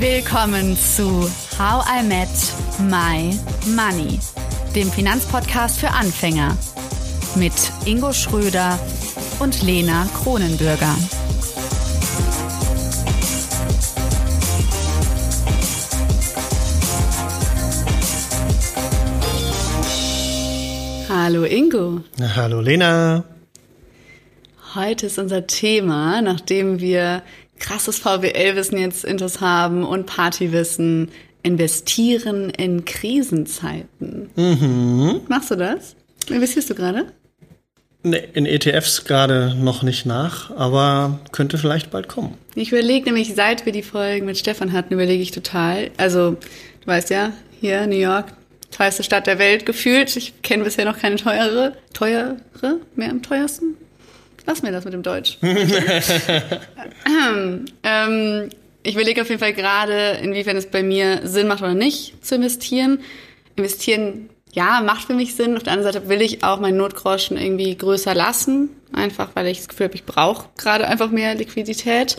Willkommen zu How I Met My Money, dem Finanzpodcast für Anfänger mit Ingo Schröder und Lena Kronenbürger. Hallo Ingo. Hallo Lena. Heute ist unser Thema, nachdem wir krasses VWL-Wissen jetzt intus haben und Partywissen, investieren in Krisenzeiten. Mhm. Machst du das? Investierst du gerade? Nee, in ETFs gerade noch nicht nach, aber könnte vielleicht bald kommen. Ich überlege nämlich, seit wir die Folgen mit Stefan hatten, überlege ich total. Also, du weißt ja, hier New York, teuerste Stadt der Welt gefühlt. Ich kenne bisher noch keine teure, teure, mehr am teuersten. Lass mir das mit dem Deutsch. ähm, ich überlege auf jeden Fall gerade, inwiefern es bei mir Sinn macht oder nicht zu investieren. Investieren, ja, macht für mich Sinn. Auf der anderen Seite will ich auch meinen Notgroschen irgendwie größer lassen. Einfach, weil ich das Gefühl habe, ich brauche gerade einfach mehr Liquidität.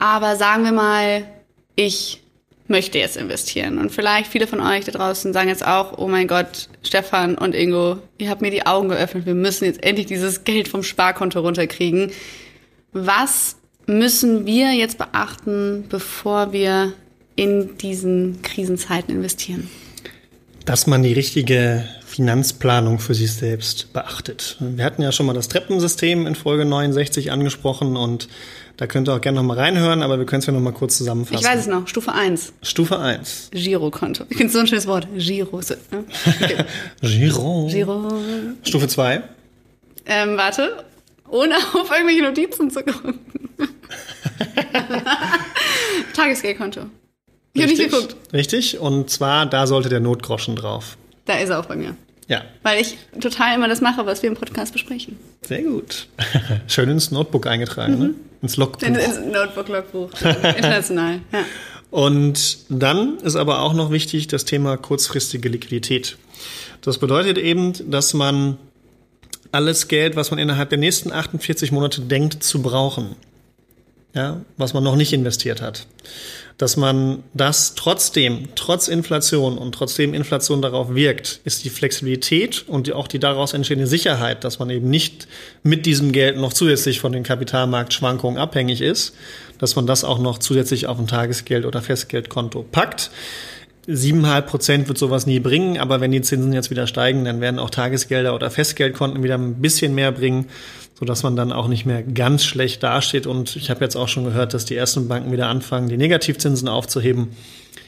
Aber sagen wir mal, ich möchte jetzt investieren. Und vielleicht viele von euch da draußen sagen jetzt auch, oh mein Gott, Stefan und Ingo, ihr habt mir die Augen geöffnet, wir müssen jetzt endlich dieses Geld vom Sparkonto runterkriegen. Was müssen wir jetzt beachten, bevor wir in diesen Krisenzeiten investieren? Dass man die richtige Finanzplanung für sich selbst beachtet. Wir hatten ja schon mal das Treppensystem in Folge 69 angesprochen und da könnt ihr auch gerne noch mal reinhören, aber wir können es ja noch mal kurz zusammenfassen. Ich weiß es noch. Stufe 1. Stufe 1. Girokonto. Ich finde so ein schönes Wort. Giro. Ne? Okay. Giro. Giro. Stufe 2. Ähm, warte. Ohne auf irgendwelche Notizen zu gucken. Tagesgeldkonto. Ich habe nicht geguckt. Richtig. Und zwar, da sollte der Notgroschen drauf. Da ist er auch bei mir. Ja. Weil ich total immer das mache, was wir im Podcast besprechen. Sehr gut. Schön ins Notebook eingetragen, mhm. ne? Ins Logbuch. In, ins Notebook-Logbuch. International, ja. Und dann ist aber auch noch wichtig das Thema kurzfristige Liquidität. Das bedeutet eben, dass man alles Geld, was man innerhalb der nächsten 48 Monate denkt zu brauchen, ja, was man noch nicht investiert hat, dass man das trotzdem, trotz Inflation und trotzdem Inflation darauf wirkt, ist die Flexibilität und auch die daraus entstehende Sicherheit, dass man eben nicht mit diesem Geld noch zusätzlich von den Kapitalmarktschwankungen abhängig ist, dass man das auch noch zusätzlich auf ein Tagesgeld- oder Festgeldkonto packt. Siebeneinhalb Prozent wird sowas nie bringen, aber wenn die Zinsen jetzt wieder steigen, dann werden auch Tagesgelder oder Festgeldkonten wieder ein bisschen mehr bringen so dass man dann auch nicht mehr ganz schlecht dasteht. Und ich habe jetzt auch schon gehört, dass die ersten Banken wieder anfangen, die Negativzinsen aufzuheben.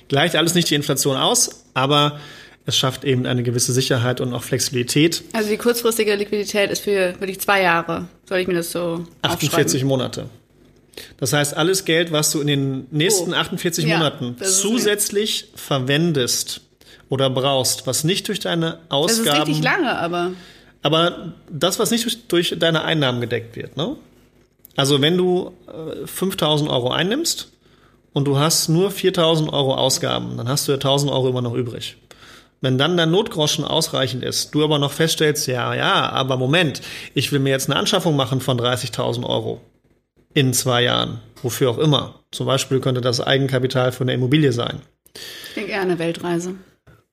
Gleicht alles nicht die Inflation aus, aber es schafft eben eine gewisse Sicherheit und auch Flexibilität. Also die kurzfristige Liquidität ist für wirklich zwei Jahre. Soll ich mir das so 48 Monate. Das heißt, alles Geld, was du in den nächsten oh. 48 ja, Monaten zusätzlich verwendest oder brauchst, was nicht durch deine Ausgaben. Das ist richtig lange, aber. Aber das, was nicht durch, deine Einnahmen gedeckt wird, ne? Also wenn du äh, 5000 Euro einnimmst und du hast nur 4000 Euro Ausgaben, dann hast du ja 1000 Euro immer noch übrig. Wenn dann dein Notgroschen ausreichend ist, du aber noch feststellst, ja, ja, aber Moment, ich will mir jetzt eine Anschaffung machen von 30.000 Euro in zwei Jahren, wofür auch immer. Zum Beispiel könnte das Eigenkapital für eine Immobilie sein. Ich denke eher eine Weltreise.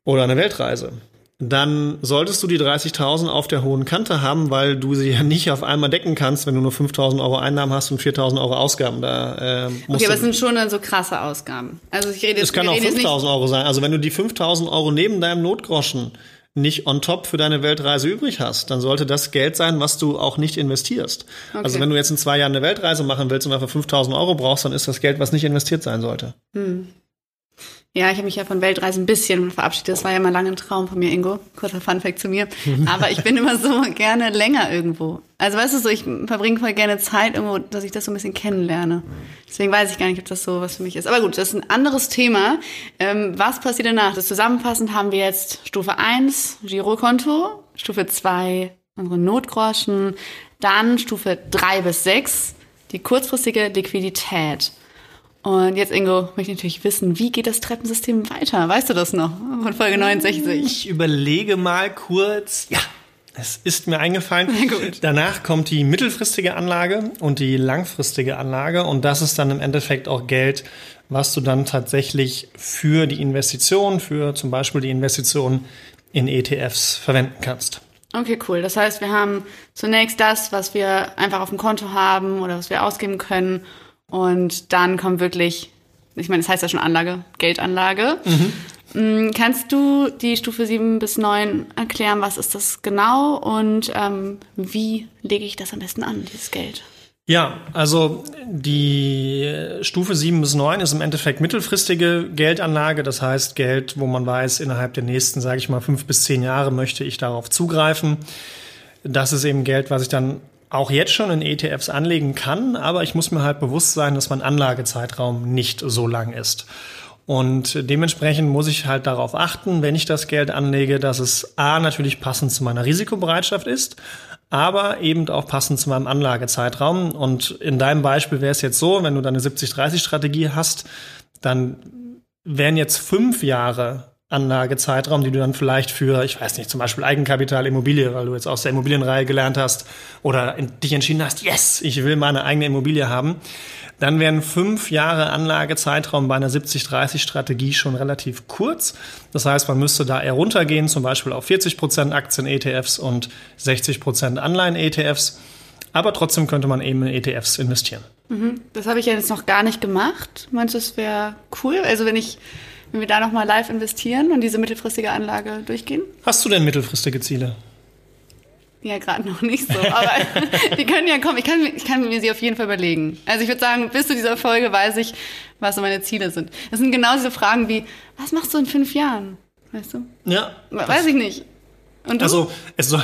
Oder eine Weltreise dann solltest du die 30.000 auf der hohen Kante haben, weil du sie ja nicht auf einmal decken kannst, wenn du nur 5.000 Euro Einnahmen hast und 4.000 Euro Ausgaben. Da, äh, okay, aber es sind schon dann so krasse Ausgaben. Also ich rede jetzt, Es kann auch 5.000 Euro sein. Also wenn du die 5.000 Euro neben deinem Notgroschen nicht on top für deine Weltreise übrig hast, dann sollte das Geld sein, was du auch nicht investierst. Okay. Also wenn du jetzt in zwei Jahren eine Weltreise machen willst und dafür 5.000 Euro brauchst, dann ist das Geld, was nicht investiert sein sollte. Hm. Ja, ich habe mich ja von Weltreisen ein bisschen verabschiedet. Das war ja mal lange ein Traum von mir, Ingo. Kurzer Funfact zu mir. Aber ich bin immer so gerne länger irgendwo. Also weißt du so, ich verbringe voll gerne Zeit irgendwo, dass ich das so ein bisschen kennenlerne. Deswegen weiß ich gar nicht, ob das so was für mich ist. Aber gut, das ist ein anderes Thema. Ähm, was passiert danach? Das zusammenfassend haben wir jetzt Stufe 1, Girokonto, Stufe 2, unsere Notgroschen, dann Stufe 3 bis 6, die kurzfristige Liquidität. Und jetzt, Ingo, möchte ich natürlich wissen, wie geht das Treppensystem weiter? Weißt du das noch von Folge 69? Ich überlege mal kurz. Ja, Es ist mir eingefallen. Danach kommt die mittelfristige Anlage und die langfristige Anlage. Und das ist dann im Endeffekt auch Geld, was du dann tatsächlich für die Investition, für zum Beispiel die Investition in ETFs verwenden kannst. Okay, cool. Das heißt, wir haben zunächst das, was wir einfach auf dem Konto haben oder was wir ausgeben können. Und dann kommt wirklich, ich meine, das heißt ja schon Anlage, Geldanlage. Mhm. Mm, kannst du die Stufe 7 bis 9 erklären, was ist das genau und ähm, wie lege ich das am besten an, dieses Geld? Ja, also die Stufe 7 bis 9 ist im Endeffekt mittelfristige Geldanlage. Das heißt Geld, wo man weiß, innerhalb der nächsten, sage ich mal, fünf bis zehn Jahre möchte ich darauf zugreifen. Das ist eben Geld, was ich dann auch jetzt schon in ETFs anlegen kann, aber ich muss mir halt bewusst sein, dass mein Anlagezeitraum nicht so lang ist. Und dementsprechend muss ich halt darauf achten, wenn ich das Geld anlege, dass es A natürlich passend zu meiner Risikobereitschaft ist, aber eben auch passend zu meinem Anlagezeitraum. Und in deinem Beispiel wäre es jetzt so, wenn du deine 70-30-Strategie hast, dann wären jetzt fünf Jahre Anlagezeitraum, die du dann vielleicht für, ich weiß nicht, zum Beispiel Eigenkapital, Immobilie, weil du jetzt aus der Immobilienreihe gelernt hast oder dich entschieden hast, yes, ich will meine eigene Immobilie haben, dann wären fünf Jahre Anlagezeitraum bei einer 70-30-Strategie schon relativ kurz. Das heißt, man müsste da eher runtergehen, zum Beispiel auf 40 Prozent Aktien-ETFs und 60 Prozent Anleihen-ETFs. Aber trotzdem könnte man eben in ETFs investieren. Mhm. Das habe ich ja jetzt noch gar nicht gemacht. Meinst du, das wäre cool? Also wenn ich wenn wir da nochmal live investieren und diese mittelfristige Anlage durchgehen? Hast du denn mittelfristige Ziele? Ja, gerade noch nicht so, aber die können ja kommen. Ich kann, ich kann mir sie auf jeden Fall überlegen. Also ich würde sagen, bis zu dieser Folge weiß ich, was so meine Ziele sind. Das sind genau diese Fragen wie, was machst du in fünf Jahren? Weißt du? Ja. Weiß ich nicht. Also es soll,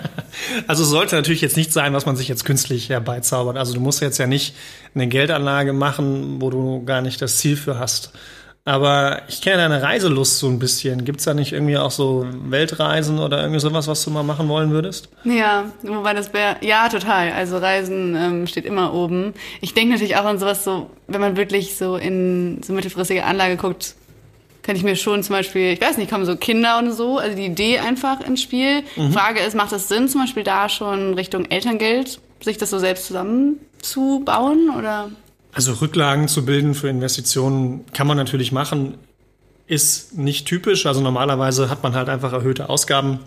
also es sollte natürlich jetzt nicht sein, was man sich jetzt künstlich herbeizaubert. Also du musst jetzt ja nicht eine Geldanlage machen, wo du gar nicht das Ziel für hast. Aber ich kenne deine Reiselust so ein bisschen. Gibt es da nicht irgendwie auch so Weltreisen oder irgendwie sowas, was du mal machen wollen würdest? Ja, wobei das wäre, ja, total. Also Reisen ähm, steht immer oben. Ich denke natürlich auch an sowas so, wenn man wirklich so in so mittelfristige Anlage guckt, kann ich mir schon zum Beispiel, ich weiß nicht, kommen so Kinder und so, also die Idee einfach ins Spiel. Mhm. Frage ist, macht es Sinn, zum Beispiel da schon Richtung Elterngeld, sich das so selbst zusammenzubauen oder? Also Rücklagen zu bilden für Investitionen kann man natürlich machen, ist nicht typisch. Also normalerweise hat man halt einfach erhöhte Ausgaben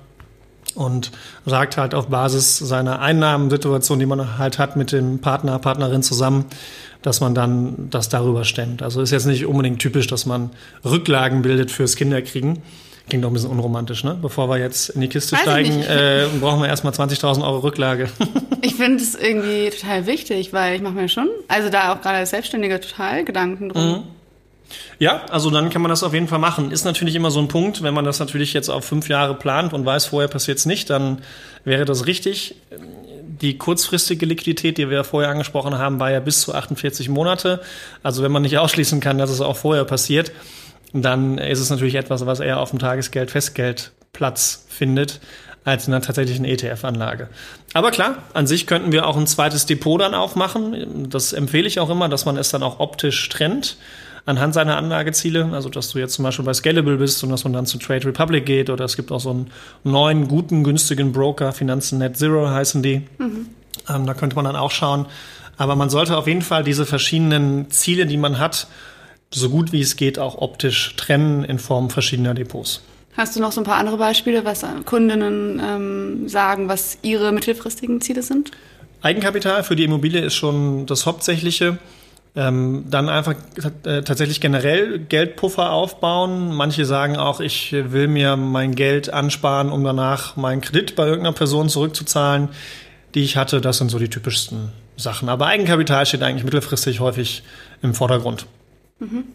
und sagt halt auf Basis seiner Einnahmensituation, die man halt hat mit dem Partner, Partnerin zusammen, dass man dann das darüber stemmt. Also ist jetzt nicht unbedingt typisch, dass man Rücklagen bildet fürs Kinderkriegen. Klingt doch ein bisschen unromantisch, ne? Bevor wir jetzt in die Kiste Weiß steigen, äh, brauchen wir erstmal 20.000 Euro Rücklage. ich finde es irgendwie total wichtig, weil ich mache mir schon, also da auch gerade als Selbstständiger total Gedanken drum. Mhm. Ja, also dann kann man das auf jeden Fall machen. Ist natürlich immer so ein Punkt, wenn man das natürlich jetzt auf fünf Jahre plant und weiß, vorher passiert es nicht, dann wäre das richtig. Die kurzfristige Liquidität, die wir vorher angesprochen haben, war ja bis zu 48 Monate. Also wenn man nicht ausschließen kann, dass es auch vorher passiert, dann ist es natürlich etwas, was eher auf dem Tagesgeld, Festgeld Platz findet, als in einer tatsächlichen ETF-Anlage. Aber klar, an sich könnten wir auch ein zweites Depot dann aufmachen. Das empfehle ich auch immer, dass man es dann auch optisch trennt anhand seiner Anlageziele. Also, dass du jetzt zum Beispiel bei Scalable bist und dass man dann zu Trade Republic geht oder es gibt auch so einen neuen, guten, günstigen Broker, Finanzen Net Zero heißen die. Mhm. Ähm, da könnte man dann auch schauen. Aber man sollte auf jeden Fall diese verschiedenen Ziele, die man hat, so gut wie es geht auch optisch trennen in Form verschiedener Depots. Hast du noch so ein paar andere Beispiele, was Kundinnen ähm, sagen, was ihre mittelfristigen Ziele sind? Eigenkapital für die Immobilie ist schon das Hauptsächliche. Ähm, dann einfach äh, tatsächlich generell Geldpuffer aufbauen. Manche sagen auch, ich will mir mein Geld ansparen, um danach meinen Kredit bei irgendeiner Person zurückzuzahlen, die ich hatte. Das sind so die typischsten Sachen. Aber Eigenkapital steht eigentlich mittelfristig häufig im Vordergrund. Mhm.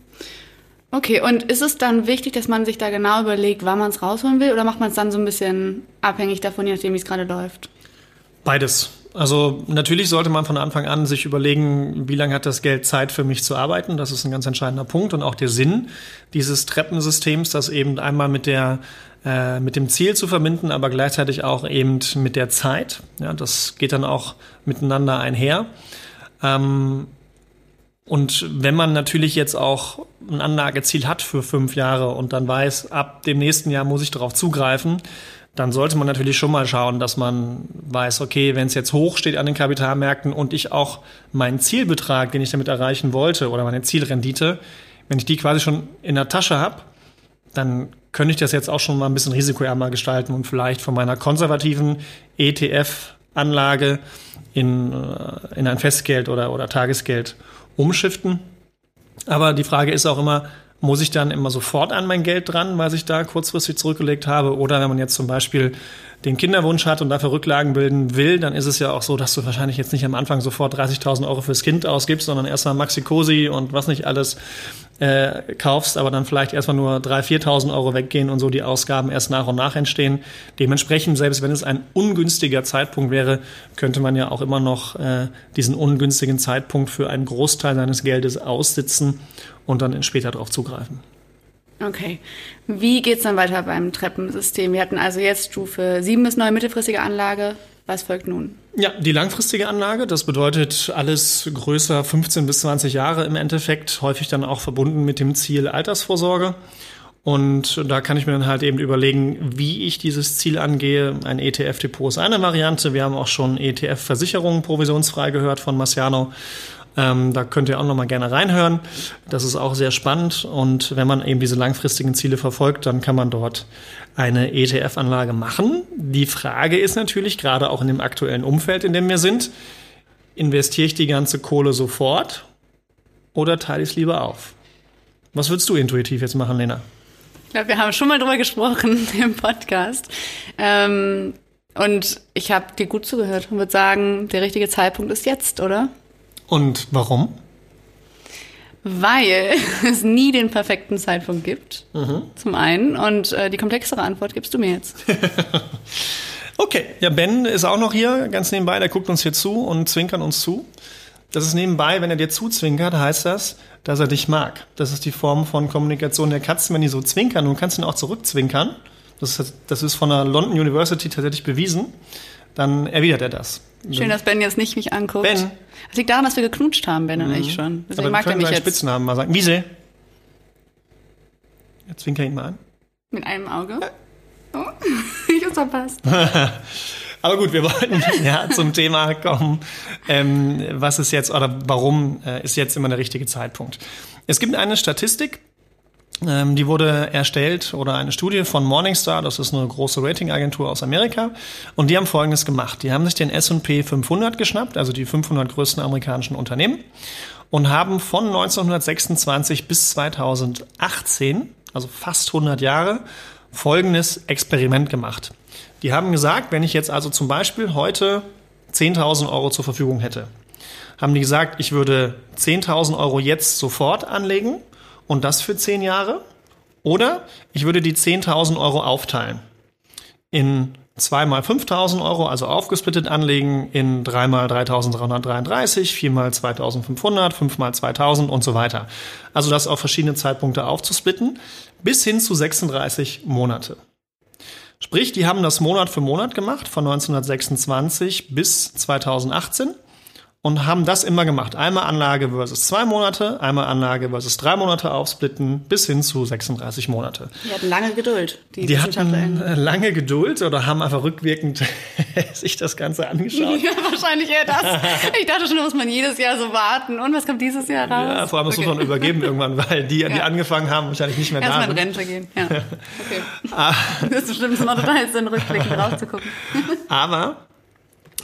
Okay, und ist es dann wichtig, dass man sich da genau überlegt, wann man es rausholen will, oder macht man es dann so ein bisschen abhängig davon, je nachdem, wie es gerade läuft? Beides. Also natürlich sollte man von Anfang an sich überlegen, wie lange hat das Geld Zeit für mich zu arbeiten. Das ist ein ganz entscheidender Punkt und auch der Sinn dieses Treppensystems, das eben einmal mit der äh, mit dem Ziel zu verbinden, aber gleichzeitig auch eben mit der Zeit. Ja, das geht dann auch miteinander einher. Ähm, und wenn man natürlich jetzt auch ein Anlageziel hat für fünf Jahre und dann weiß, ab dem nächsten Jahr muss ich darauf zugreifen, dann sollte man natürlich schon mal schauen, dass man weiß, okay, wenn es jetzt hoch steht an den Kapitalmärkten und ich auch meinen Zielbetrag, den ich damit erreichen wollte, oder meine Zielrendite, wenn ich die quasi schon in der Tasche habe, dann könnte ich das jetzt auch schon mal ein bisschen risikoärmer gestalten und vielleicht von meiner konservativen ETF-Anlage in, äh, in ein Festgeld oder, oder Tagesgeld umschiften. Aber die Frage ist auch immer, muss ich dann immer sofort an mein Geld dran, weil ich da kurzfristig zurückgelegt habe? Oder wenn man jetzt zum Beispiel den Kinderwunsch hat und dafür Rücklagen bilden will, dann ist es ja auch so, dass du wahrscheinlich jetzt nicht am Anfang sofort 30.000 Euro fürs Kind ausgibst, sondern erstmal Maxi Cosi und was nicht alles äh, kaufst, aber dann vielleicht erstmal nur 3.000, 4.000 Euro weggehen und so die Ausgaben erst nach und nach entstehen. Dementsprechend, selbst wenn es ein ungünstiger Zeitpunkt wäre, könnte man ja auch immer noch äh, diesen ungünstigen Zeitpunkt für einen Großteil seines Geldes aussitzen und dann später darauf zugreifen. Okay. Wie geht's dann weiter beim Treppensystem? Wir hatten also jetzt Stufe 7 bis 9 mittelfristige Anlage. Was folgt nun? Ja, die langfristige Anlage, das bedeutet alles größer 15 bis 20 Jahre im Endeffekt, häufig dann auch verbunden mit dem Ziel Altersvorsorge. Und da kann ich mir dann halt eben überlegen, wie ich dieses Ziel angehe. Ein ETF-Depot ist eine Variante. Wir haben auch schon ETF-Versicherungen provisionsfrei gehört von Marciano. Ähm, da könnt ihr auch noch mal gerne reinhören. Das ist auch sehr spannend. Und wenn man eben diese langfristigen Ziele verfolgt, dann kann man dort eine ETF-Anlage machen. Die Frage ist natürlich, gerade auch in dem aktuellen Umfeld, in dem wir sind, investiere ich die ganze Kohle sofort oder teile ich es lieber auf? Was würdest du intuitiv jetzt machen, Lena? Ich glaube, wir haben schon mal drüber gesprochen im Podcast. Ähm, und ich habe dir gut zugehört und würde sagen, der richtige Zeitpunkt ist jetzt, oder? Und warum? Weil es nie den perfekten Zeitpunkt gibt, mhm. zum einen. Und äh, die komplexere Antwort gibst du mir jetzt. okay, ja, Ben ist auch noch hier, ganz nebenbei, der guckt uns hier zu und zwinkert uns zu. Das ist nebenbei, wenn er dir zuzwinkert, heißt das, dass er dich mag. Das ist die Form von Kommunikation der Katzen, wenn die so zwinkern. Du kannst ihn auch zurückzwinkern. Das ist, das ist von der London University tatsächlich bewiesen. Dann erwidert er das. Schön, dass Ben jetzt nicht mich anguckt. Ben. Das liegt daran, dass wir geknutscht haben, Ben mhm. und ich schon. Deswegen Aber mag er mich jetzt. Spitznamen mal sagen. Wiese. Jetzt zwinker ihn mal an. Mit einem Auge? Oh, ich hab's verpasst. Aber gut, wir wollten ja zum Thema kommen. Ähm, was ist jetzt oder warum äh, ist jetzt immer der richtige Zeitpunkt? Es gibt eine Statistik, ähm, die wurde erstellt oder eine Studie von Morningstar, das ist eine große Ratingagentur aus Amerika. Und die haben Folgendes gemacht. Die haben sich den S&P 500 geschnappt, also die 500 größten amerikanischen Unternehmen, und haben von 1926 bis 2018, also fast 100 Jahre, folgendes Experiment gemacht. Die haben gesagt, wenn ich jetzt also zum Beispiel heute 10.000 Euro zur Verfügung hätte, haben die gesagt, ich würde 10.000 Euro jetzt sofort anlegen und das für zehn Jahre. Oder ich würde die 10.000 Euro aufteilen in zweimal 5.000 Euro, also aufgesplittet anlegen in dreimal 3.333, viermal 2.500, fünfmal 2.000 und so weiter. Also das auf verschiedene Zeitpunkte aufzusplitten, bis hin zu 36 Monate. Sprich, die haben das Monat für Monat gemacht, von 1926 bis 2018 und haben das immer gemacht. Einmal Anlage versus zwei Monate, einmal Anlage versus drei Monate aufsplitten, bis hin zu 36 Monate. Die hatten lange Geduld. Die, die hatten lange Geduld oder haben einfach rückwirkend sich das Ganze angeschaut. Ja, wahrscheinlich eher das. Ich dachte schon, da muss man jedes Jahr so warten. Und was kommt dieses Jahr raus? Ja, vor allem okay. muss man übergeben irgendwann, weil die, die ja. angefangen haben, wahrscheinlich nicht mehr Erst da sind. Erstmal in Rente gehen, ja. Okay. Ah. Das ist bestimmt immer total Sinn, rückblickend drauf zu gucken. Aber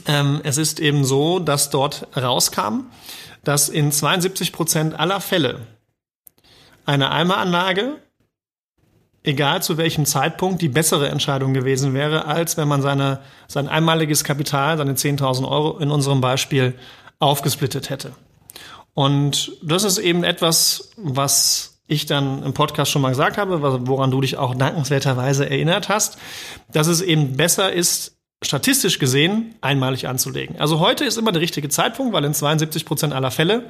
ähm, es ist eben so, dass dort rauskam, dass in 72 Prozent aller Fälle eine Eimeranlage, egal zu welchem Zeitpunkt, die bessere Entscheidung gewesen wäre, als wenn man seine, sein einmaliges Kapital, seine 10.000 Euro in unserem Beispiel, aufgesplittet hätte. Und das ist eben etwas, was ich dann im Podcast schon mal gesagt habe, woran du dich auch dankenswerterweise erinnert hast, dass es eben besser ist, statistisch gesehen einmalig anzulegen. Also heute ist immer der richtige Zeitpunkt, weil in 72 Prozent aller Fälle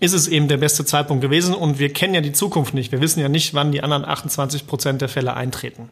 ist es eben der beste Zeitpunkt gewesen und wir kennen ja die Zukunft nicht. Wir wissen ja nicht, wann die anderen 28 Prozent der Fälle eintreten.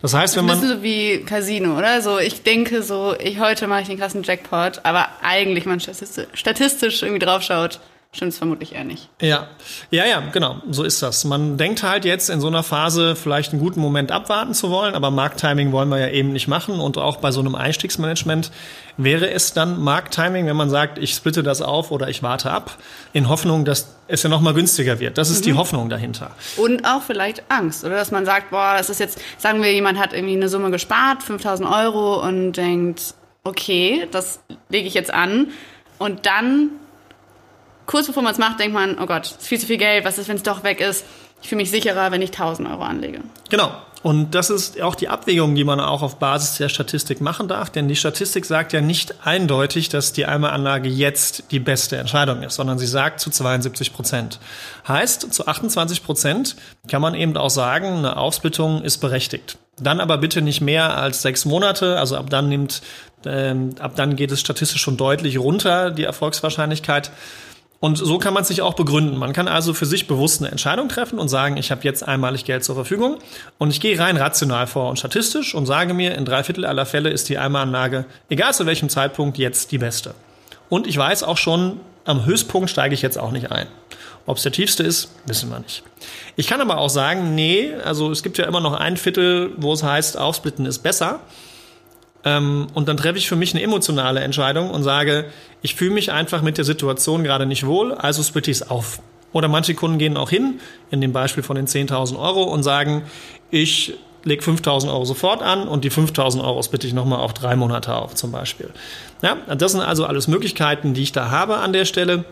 Das heißt, wenn man. Das ist so wie Casino, oder? So, ich denke so, ich heute mache ich den krassen Jackpot, aber eigentlich man statistisch irgendwie draufschaut, stimmt es vermutlich eher nicht. Ja, ja, ja, genau, so ist das. Man denkt halt jetzt in so einer Phase vielleicht einen guten Moment abwarten zu wollen, aber Markttiming wollen wir ja eben nicht machen. Und auch bei so einem Einstiegsmanagement wäre es dann Markttiming, wenn man sagt, ich splitte das auf oder ich warte ab, in Hoffnung, dass es ja nochmal günstiger wird. Das ist mhm. die Hoffnung dahinter. Und auch vielleicht Angst, oder dass man sagt, boah, das ist jetzt, sagen wir, jemand hat irgendwie eine Summe gespart, 5000 Euro und denkt, okay, das lege ich jetzt an. Und dann kurz bevor man es macht, denkt man, oh Gott, ist viel zu viel Geld, was ist, wenn es doch weg ist? Ich fühle mich sicherer, wenn ich 1000 Euro anlege. Genau. Und das ist auch die Abwägung, die man auch auf Basis der Statistik machen darf, denn die Statistik sagt ja nicht eindeutig, dass die Einmalanlage jetzt die beste Entscheidung ist, sondern sie sagt zu 72 Prozent. Heißt, zu 28 Prozent kann man eben auch sagen, eine Aufsplittung ist berechtigt. Dann aber bitte nicht mehr als sechs Monate, also ab dann nimmt, ähm, ab dann geht es statistisch schon deutlich runter, die Erfolgswahrscheinlichkeit. Und so kann man sich auch begründen. Man kann also für sich bewusst eine Entscheidung treffen und sagen, ich habe jetzt einmalig Geld zur Verfügung und ich gehe rein rational vor und statistisch und sage mir, in drei Viertel aller Fälle ist die Einmalanlage, egal zu welchem Zeitpunkt, jetzt die beste. Und ich weiß auch schon, am Höchstpunkt steige ich jetzt auch nicht ein. Ob es der tiefste ist, wissen wir nicht. Ich kann aber auch sagen, nee, also es gibt ja immer noch ein Viertel, wo es heißt, aufsplitten ist besser. Ähm, und dann treffe ich für mich eine emotionale Entscheidung und sage, ich fühle mich einfach mit der Situation gerade nicht wohl, also splitte ich es auf. Oder manche Kunden gehen auch hin, in dem Beispiel von den 10.000 Euro, und sagen, ich lege 5.000 Euro sofort an und die 5.000 Euro splitte ich nochmal auf drei Monate auf zum Beispiel. Ja, das sind also alles Möglichkeiten, die ich da habe an der Stelle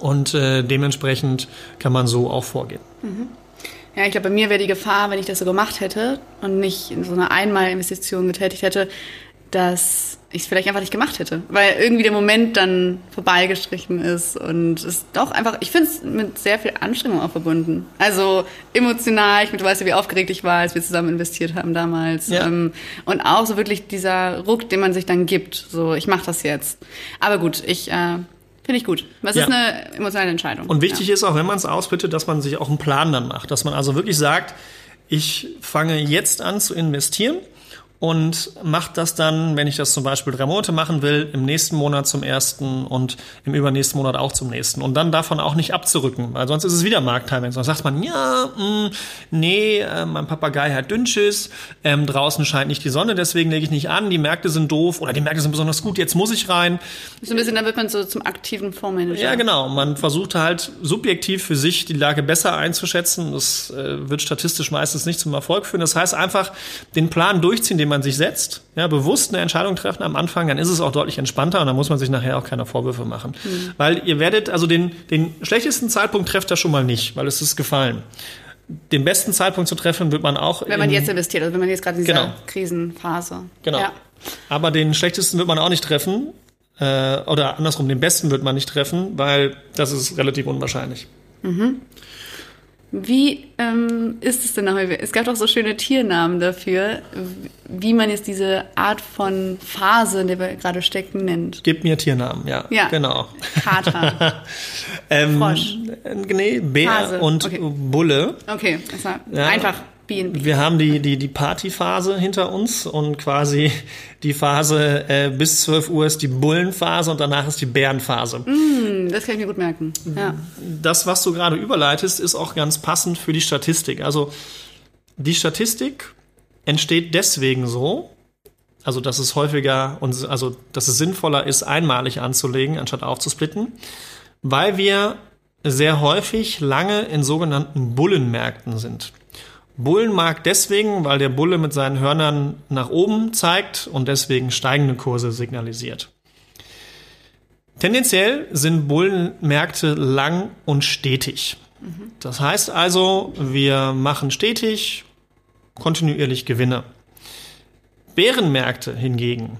und äh, dementsprechend kann man so auch vorgehen. Mhm. Ja, ich glaube, bei mir wäre die Gefahr, wenn ich das so gemacht hätte und nicht in so einer Einmalinvestition getätigt hätte, dass ich es vielleicht einfach nicht gemacht hätte, weil irgendwie der Moment dann vorbeigestrichen ist und es doch einfach, ich finde es mit sehr viel Anstrengung auch verbunden. Also emotional, ich weiß ja, wie aufgeregt ich war, als wir zusammen investiert haben damals. Ja. Ähm, und auch so wirklich dieser Ruck, den man sich dann gibt, so ich mache das jetzt. Aber gut, ich äh, Finde ich gut. Das ja. ist eine emotionale Entscheidung. Und wichtig ja. ist auch, wenn man es ausbittet, dass man sich auch einen Plan dann macht. Dass man also wirklich sagt, ich fange jetzt an zu investieren und macht das dann, wenn ich das zum Beispiel drei Monate machen will, im nächsten Monat zum ersten und im übernächsten Monat auch zum nächsten. Und dann davon auch nicht abzurücken, weil sonst ist es wieder Markttiming. Sonst sagt man, ja, mh, mm, nee, äh, mein Papagei hat Dünnschiss, ähm, draußen scheint nicht die Sonne, deswegen lege ich nicht an, die Märkte sind doof oder die Märkte sind besonders gut, jetzt muss ich rein. So ein bisschen, dann wird man so zum aktiven Fondsmanager. Ja, genau. Man versucht halt subjektiv für sich die Lage besser einzuschätzen. Das äh, wird statistisch meistens nicht zum Erfolg führen. Das heißt einfach, den Plan durchziehen, den man sich setzt, ja, bewusst eine Entscheidung treffen am Anfang, dann ist es auch deutlich entspannter und dann muss man sich nachher auch keine Vorwürfe machen. Mhm. Weil ihr werdet, also den, den schlechtesten Zeitpunkt trefft er schon mal nicht, weil es ist gefallen. Den besten Zeitpunkt zu treffen wird man auch. Wenn man jetzt investiert, also wenn man jetzt gerade in dieser genau. Krisenphase. Genau. Ja. Aber den schlechtesten wird man auch nicht treffen. Äh, oder andersrum, den besten wird man nicht treffen, weil das ist relativ unwahrscheinlich. Mhm. Wie ähm, ist es denn noch? Es gab doch so schöne Tiernamen dafür, wie man jetzt diese Art von Phase, in der wir gerade stecken, nennt. Gib mir Tiernamen, ja. Ja. Genau. Kater. ähm, Frosch. Nee, Bär Hase. und okay. Bulle. Okay, das war ja. einfach B&B. Wir haben die, die, die Partyphase hinter uns und quasi die Phase äh, bis 12 Uhr ist die Bullenphase und danach ist die Bärenphase. Mm, das kann ich mir gut merken. Ja. Das, was du gerade überleitest, ist auch ganz passend für die Statistik. Also die Statistik entsteht deswegen so, also dass es häufiger und also dass es sinnvoller ist, einmalig anzulegen, anstatt aufzusplitten, weil wir sehr häufig lange in sogenannten Bullenmärkten sind. Bullenmarkt deswegen, weil der Bulle mit seinen Hörnern nach oben zeigt und deswegen steigende Kurse signalisiert. Tendenziell sind Bullenmärkte lang und stetig. Das heißt also, wir machen stetig kontinuierlich Gewinne. Bärenmärkte hingegen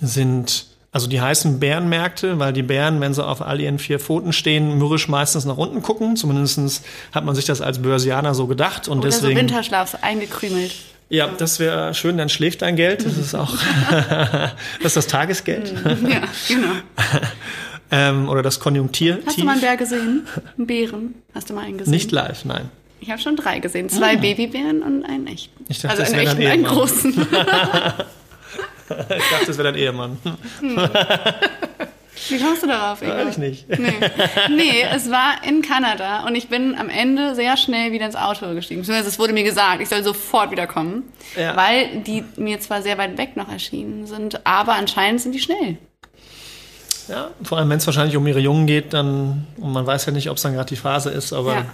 sind also die heißen Bärenmärkte, weil die Bären, wenn sie auf all ihren vier Pfoten stehen, mürrisch meistens nach unten gucken. Zumindest hat man sich das als Börsianer so gedacht. Und Oder deswegen, so Winterschlaf, so eingekrümelt. Ja, das wäre schön, dann schläft dein Geld. Das ist auch das ist das Tagesgeld. Ja, genau. ähm, oder das Konjunktier. Hast du mal einen Bär gesehen? Einen Bären? Hast du mal einen gesehen? Nicht live, nein. Ich habe schon drei gesehen. Zwei oh. Babybären und einen echten. Ich dachte, also einen echten, einen großen. ich dachte, das wäre dein Ehemann. Hm. Wie kommst du darauf? Weiß ich nicht. Nee. nee, es war in Kanada und ich bin am Ende sehr schnell wieder ins Auto gestiegen. Beziehungsweise es wurde mir gesagt, ich soll sofort wiederkommen, Ja. weil die mir zwar sehr weit weg noch erschienen sind, aber anscheinend sind die schnell. Ja, vor allem, wenn es wahrscheinlich um ihre Jungen geht, dann, und man weiß ja nicht, ob es dann gerade die Phase ist, aber Ja.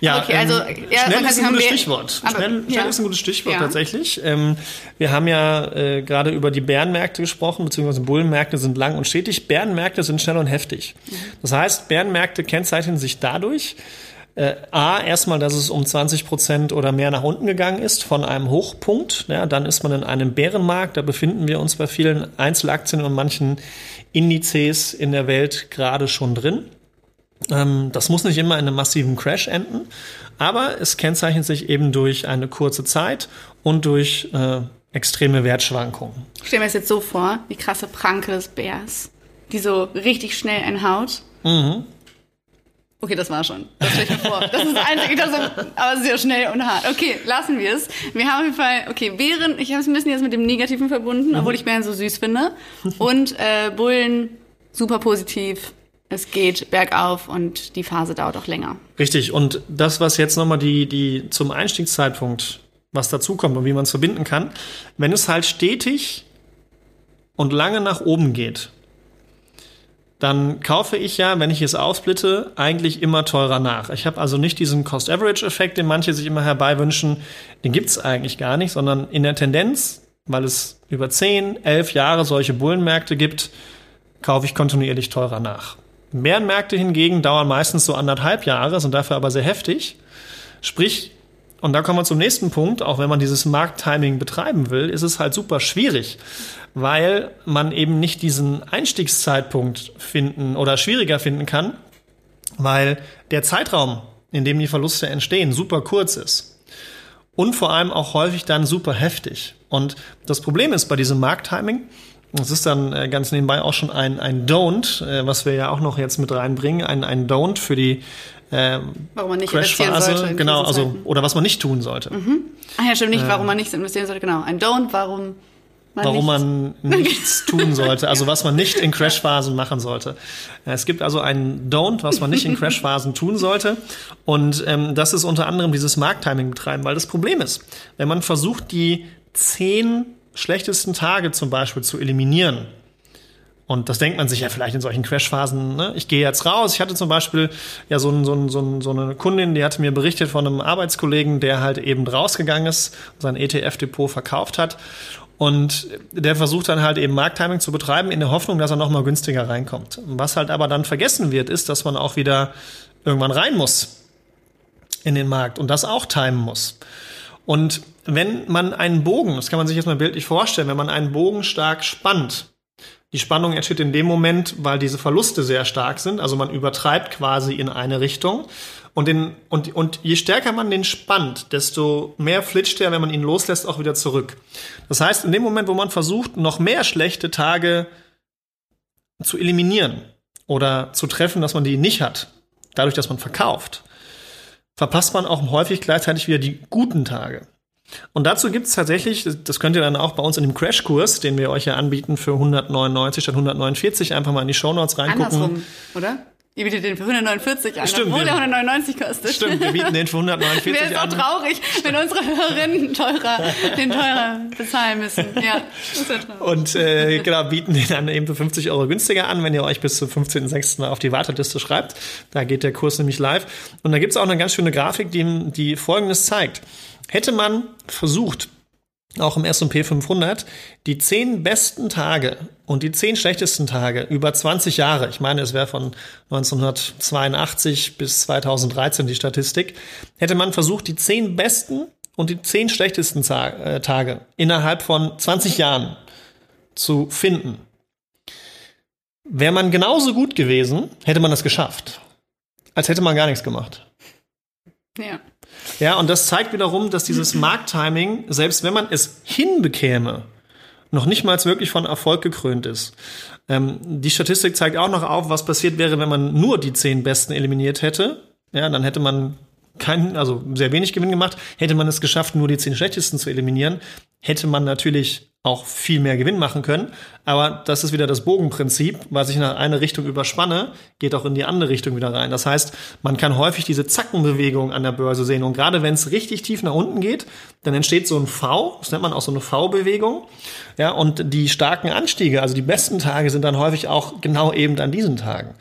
ja, Okay, also, ähm, ja, man schnell ist ein gutes Stichwort. aber- schnell schnell ja. ist ein gutes Stichwort tatsächlich. Ähm, wir haben ja äh, gerade über die Bärenmärkte gesprochen, beziehungsweise Bullenmärkte sind lang und stetig. Bärenmärkte sind schnell und heftig. Das heißt, Bärenmärkte kennzeichnen sich dadurch, äh, A, erstmal, dass es um 20 Prozent oder mehr nach unten gegangen ist von einem Hochpunkt. Ja, dann ist man in einem Bärenmarkt. Da befinden wir uns bei vielen Einzelaktien und manchen Indizes in der Welt gerade schon drin. Ähm, das muss nicht immer in einem massiven Crash enden, aber es kennzeichnet sich eben durch eine kurze Zeit und durch äh, extreme Wertschwankungen. Ich stelle mir das jetzt so vor, die krasse Pranke des Bärs, die so richtig schnell einhaut. Mhm. Okay, das war schon. Das stelle ich mir vor. Das ist das Einzige, das aber sehr schnell und hart. Okay, lassen wir es. Wir haben auf jeden Fall, okay, Bären, ich habe es ein bisschen jetzt mit dem Negativen verbunden, Mhm. obwohl ich Bären so süß finde. Und äh, Bullen, super positiv. Es geht bergauf und die Phase dauert auch länger. Richtig, und das, was jetzt nochmal die, die zum Einstiegszeitpunkt, was dazukommt und wie man es verbinden kann, wenn es halt stetig und lange nach oben geht, dann kaufe ich ja, wenn ich es aufsplitte, eigentlich immer teurer nach. Ich habe also nicht diesen Cost-Average-Effekt, den manche sich immer herbeiwünschen, den gibt's eigentlich gar nicht, sondern in der Tendenz, weil es über 10, 11 Jahre solche Bullenmärkte gibt, kaufe ich kontinuierlich teurer nach. Bärenmärkte hingegen dauern meistens so anderthalb Jahre, sind dafür aber sehr heftig. Sprich, und da kommen wir zum nächsten Punkt, auch wenn man dieses Markttiming betreiben will, ist es halt super schwierig, weil man eben nicht diesen Einstiegszeitpunkt finden oder schwieriger finden kann, weil der Zeitraum, in dem die Verluste entstehen, super kurz ist. Und vor allem auch häufig dann super heftig. Und das Problem ist bei diesem Markttiming, das ist dann äh, ganz nebenbei auch schon ein, ein Don't, äh, was wir ja auch noch jetzt mit reinbringen, ein, ein Don't für die äh, Warum man nicht investieren sollte. in genau, also oder was man nicht tun sollte. Ach ja, stimmt nicht, warum man nicht investieren sollte. Genau, ein Don't, warum man Warum nichts- man nichts tun sollte, also was man nicht in Crashphasen machen sollte. Äh, Es gibt also ein Don't, was man nicht in Crashphasen tun sollte. Und ähm, das ist unter anderem dieses Markttiming betreiben, weil das Problem ist, wenn man versucht, die zehn schlechtesten Tage zum Beispiel zu eliminieren, und das denkt man sich ja vielleicht in solchen Crashphasen. Ne? Ich gehe jetzt raus. Ich hatte zum Beispiel ja so, ein, so, ein, so, ein, so eine Kundin, die hatte mir berichtet von einem Arbeitskollegen, der halt eben rausgegangen ist, sein ETF-Depot verkauft hat. Und der versucht dann halt eben Markttiming zu betreiben, in der Hoffnung, dass er nochmal günstiger reinkommt. Was halt aber dann vergessen wird, ist, dass man auch wieder irgendwann rein muss in den Markt und das auch timen muss. Und wenn man einen Bogen, das kann man sich jetzt mal bildlich vorstellen, wenn man einen Bogen stark spannt, die Spannung entsteht in dem Moment, weil diese Verluste sehr stark sind. Also man übertreibt quasi in eine Richtung. Und, den, und, und je stärker man den spannt, desto mehr flitscht er, wenn man ihn loslässt, auch wieder zurück. Das heißt, in dem Moment, wo man versucht, noch mehr schlechte Tage zu eliminieren oder zu treffen, dass man die nicht hat, dadurch, dass man verkauft, verpasst man auch häufig gleichzeitig wieder die guten Tage. Und dazu gibt es tatsächlich, das könnt ihr dann auch bei uns in dem Crashkurs, den wir euch ja anbieten für 199 statt 149, einfach mal in die Shownotes reingucken. Andersrum, oder? Ihr bietet den für 149 an, Stimmt, obwohl der 199 kostet. Stimmt, wir bieten den für 149 Wäre es auch an. traurig, wenn unsere Hörerinnen teurer, den teurer bezahlen müssen. Ja, ist ja traurig. Und äh, genau, bieten den dann eben für 50 Euro günstiger an, wenn ihr euch bis zum 15.06. auf die Warteliste schreibt. Da geht der Kurs nämlich live. Und da gibt's auch eine ganz schöne Grafik, die, die Folgendes zeigt. Hätte man versucht, auch im S&P 500, die zehn besten Tage und die zehn schlechtesten Tage über 20 Jahre, ich meine, es wäre von 1982 bis 2013 die Statistik, hätte man versucht, die zehn besten und die zehn schlechtesten äh, Tage innerhalb von 20 Jahren zu finden. Wäre man genauso gut gewesen, hätte man das geschafft. Als hätte man gar nichts gemacht. Ja. Ja, und das zeigt wiederum, dass dieses Markttiming, selbst wenn man es hinbekäme, noch nicht mal wirklich von Erfolg gekrönt ist. Ähm, die Statistik zeigt auch noch auf, was passiert wäre, wenn man nur die zehn Besten eliminiert hätte. Ja, dann hätte man keinen, also sehr wenig Gewinn gemacht. Hätte man es geschafft, nur die zehn Schlechtesten zu eliminieren, hätte man natürlich auch viel mehr Gewinn machen können. Aber das ist wieder das Bogenprinzip, was ich nach eine Richtung überspanne, geht auch in die andere Richtung wieder rein. Das heißt, man kann häufig diese Zackenbewegung an der Börse sehen. Und gerade wenn es richtig tief nach unten geht, dann entsteht so ein V, das nennt man auch so eine V-Bewegung. Ja, und die starken Anstiege, also die besten Tage sind dann häufig auch genau eben an diesen Tagen.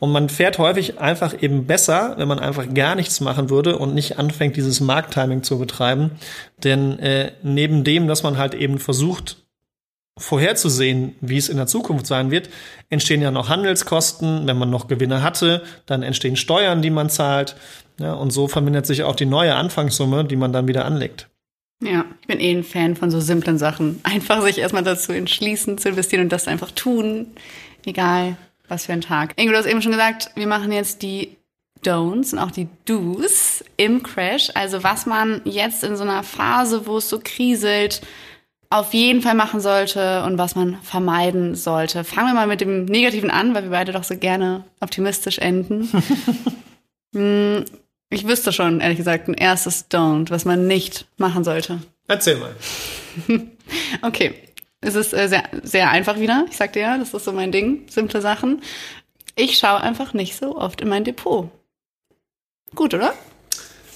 Und man fährt häufig einfach eben besser, wenn man einfach gar nichts machen würde und nicht anfängt, dieses Markttiming zu betreiben. Denn äh, neben dem, dass man halt eben versucht, vorherzusehen, wie es in der Zukunft sein wird, entstehen ja noch Handelskosten. Wenn man noch Gewinne hatte, dann entstehen Steuern, die man zahlt. Ja, und so vermindert sich auch die neue Anfangssumme, die man dann wieder anlegt. Ja, ich bin eh ein Fan von so simplen Sachen. Einfach sich erstmal dazu entschließen, zu investieren und das einfach tun. Egal, was für ein Tag. Ingo, du hast eben schon gesagt, wir machen jetzt die Don'ts und auch die Do's im Crash. Also was man jetzt in so einer Phase, wo es so kriselt, auf jeden Fall machen sollte und was man vermeiden sollte. Fangen wir mal mit dem Negativen an, weil wir beide doch so gerne optimistisch enden. Hm, ich wüsste schon, ehrlich gesagt, ein erstes Don't, was man nicht machen sollte. Erzähl mal. okay. Es ist äh, sehr, sehr einfach wieder. Ich sagte ja, das ist so mein Ding. Simple Sachen. Ich schaue einfach nicht so oft in mein Depot. Gut, oder?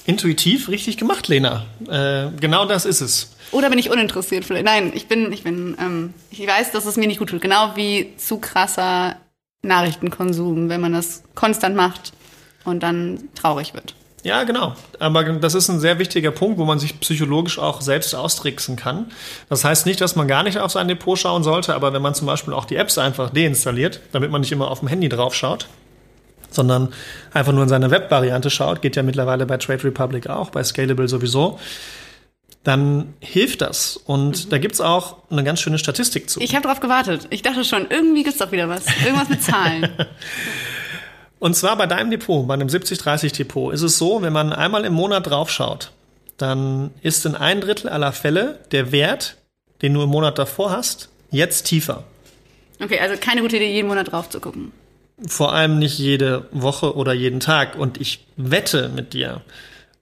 Intuitiv richtig gemacht, Lena. Äh, genau das ist es. Oder bin ich uninteressiert vielleicht? Nein, ich bin, ich bin, ähm, ich weiß, dass es mir nicht gut tut. Genau wie zu krasser Nachrichtenkonsum, wenn man das konstant macht und dann traurig wird. Ja, genau. Aber das ist ein sehr wichtiger Punkt, wo man sich psychologisch auch selbst austricksen kann. Das heißt nicht, dass man gar nicht auf sein Depot schauen sollte, aber wenn man zum Beispiel auch die Apps einfach deinstalliert, damit man nicht immer auf dem Handy drauf schaut, sondern einfach nur in seine Web-Variante schaut, geht ja mittlerweile bei Trade Republic auch, bei Scalable sowieso, dann hilft das. Und mhm. da gibt's auch eine ganz schöne Statistik zu. Ich habe darauf gewartet. Ich dachte schon, irgendwie gibt's doch wieder was. Irgendwas mit Zahlen. Und zwar bei deinem Depot, bei einem 70-30 Depot, ist es so, wenn man einmal im Monat draufschaut, dann ist in ein Drittel aller Fälle der Wert, den du im Monat davor hast, jetzt tiefer. Okay, also keine gute Idee, jeden Monat drauf zu gucken. Vor allem nicht jede Woche oder jeden Tag. Und ich wette mit dir,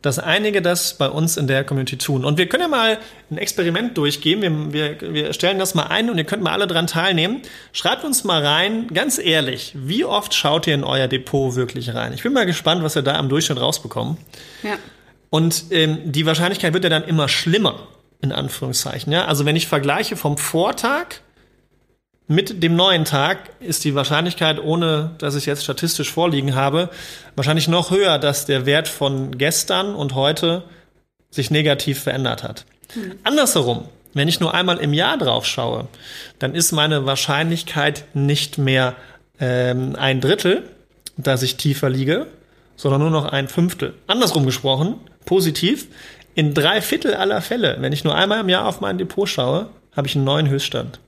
dass einige das bei uns in der Community tun. Und wir können ja mal ein Experiment durchgehen. Wir, wir, wir stellen das mal ein und ihr könnt mal alle dran teilnehmen. Schreibt uns mal rein, ganz ehrlich, wie oft schaut ihr in euer Depot wirklich rein? Ich bin mal gespannt, was wir da am Durchschnitt rausbekommen. Ja. Und ähm, die Wahrscheinlichkeit wird ja dann immer schlimmer, in Anführungszeichen. Ja? Also wenn ich vergleiche vom Vortag mit dem neuen Tag ist die Wahrscheinlichkeit, ohne dass ich jetzt statistisch vorliegen habe, wahrscheinlich noch höher, dass der Wert von gestern und heute sich negativ verändert hat. Mhm. Andersherum, wenn ich nur einmal im Jahr drauf schaue, dann ist meine Wahrscheinlichkeit nicht mehr ähm, ein Drittel, dass ich tiefer liege, sondern nur noch ein Fünftel. Andersrum gesprochen, positiv, in drei Viertel aller Fälle, wenn ich nur einmal im Jahr auf mein Depot schaue, habe ich einen neuen Höchststand.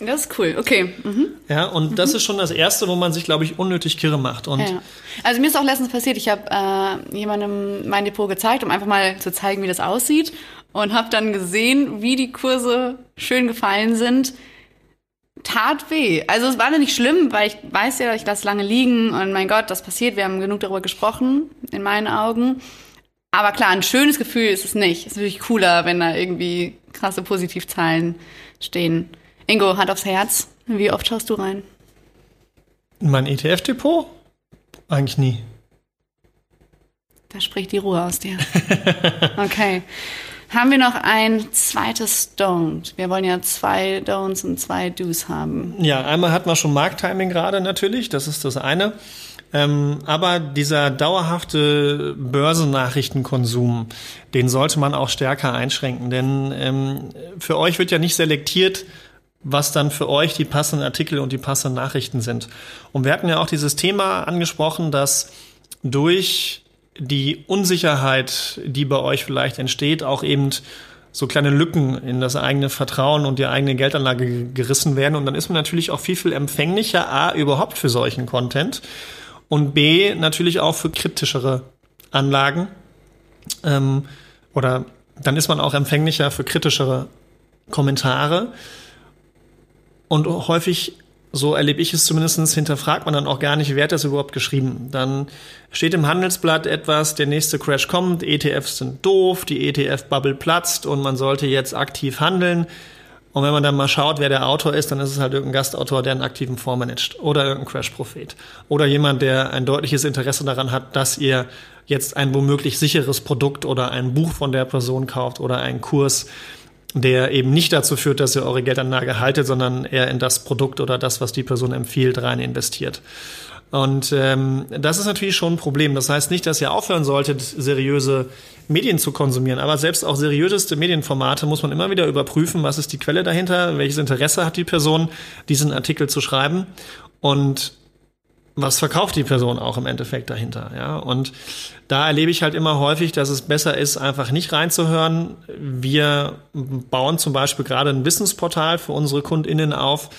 Das ist cool, okay. Mhm. Ja, und mhm. das ist schon das Erste, wo man sich, glaube ich, unnötig kirre macht. Und ja. Also mir ist auch letztens passiert, ich habe äh, jemandem mein Depot gezeigt, um einfach mal zu zeigen, wie das aussieht. Und habe dann gesehen, wie die Kurse schön gefallen sind. Tat weh. Also es war nicht schlimm, weil ich weiß ja, ich lasse lange liegen und mein Gott, das passiert. Wir haben genug darüber gesprochen, in meinen Augen. Aber klar, ein schönes Gefühl ist es nicht. Es ist natürlich cooler, wenn da irgendwie krasse Positivzahlen stehen. Ingo, Hand aufs Herz. Wie oft schaust du rein? In mein ETF-Depot? Eigentlich nie. Da spricht die Ruhe aus dir. Okay. Haben wir noch ein zweites Don't? Wir wollen ja zwei Don'ts und zwei Do's haben. Ja, einmal hatten wir schon Markttiming gerade natürlich, das ist das eine. Ähm, aber dieser dauerhafte Börsennachrichtenkonsum, den sollte man auch stärker einschränken. Denn ähm, für euch wird ja nicht selektiert, was dann für euch die passenden Artikel und die passenden Nachrichten sind. Und wir hatten ja auch dieses Thema angesprochen, dass durch die Unsicherheit, die bei euch vielleicht entsteht, auch eben so kleine Lücken in das eigene Vertrauen und die eigene Geldanlage gerissen werden. Und dann ist man natürlich auch viel, viel empfänglicher, A, überhaupt für solchen Content und B, natürlich auch für kritischere Anlagen. Ähm, oder dann ist man auch empfänglicher für kritischere Kommentare. Und häufig, so erlebe ich es zumindest, hinterfragt man dann auch gar nicht, wer hat das überhaupt geschrieben. Dann steht im Handelsblatt etwas, der nächste Crash kommt, ETFs sind doof, die ETF-Bubble platzt und man sollte jetzt aktiv handeln. Und wenn man dann mal schaut, wer der Autor ist, dann ist es halt irgendein Gastautor, der einen aktiven Fonds managt oder irgendein Crash-Prophet oder jemand, der ein deutliches Interesse daran hat, dass ihr jetzt ein womöglich sicheres Produkt oder ein Buch von der Person kauft oder einen Kurs, der eben nicht dazu führt, dass ihr eure Geldanlage haltet, sondern eher in das Produkt oder das, was die Person empfiehlt, rein investiert. Und ähm, das ist natürlich schon ein Problem. Das heißt nicht, dass ihr aufhören solltet, seriöse Medien zu konsumieren. Aber selbst auch seriöseste Medienformate muss man immer wieder überprüfen, was ist die Quelle dahinter, welches Interesse hat die Person, diesen Artikel zu schreiben und was verkauft die Person auch im Endeffekt dahinter. Ja? Und da erlebe ich halt immer häufig, dass es besser ist, einfach nicht reinzuhören. Wir bauen zum Beispiel gerade ein Wissensportal für unsere KundInnen auf,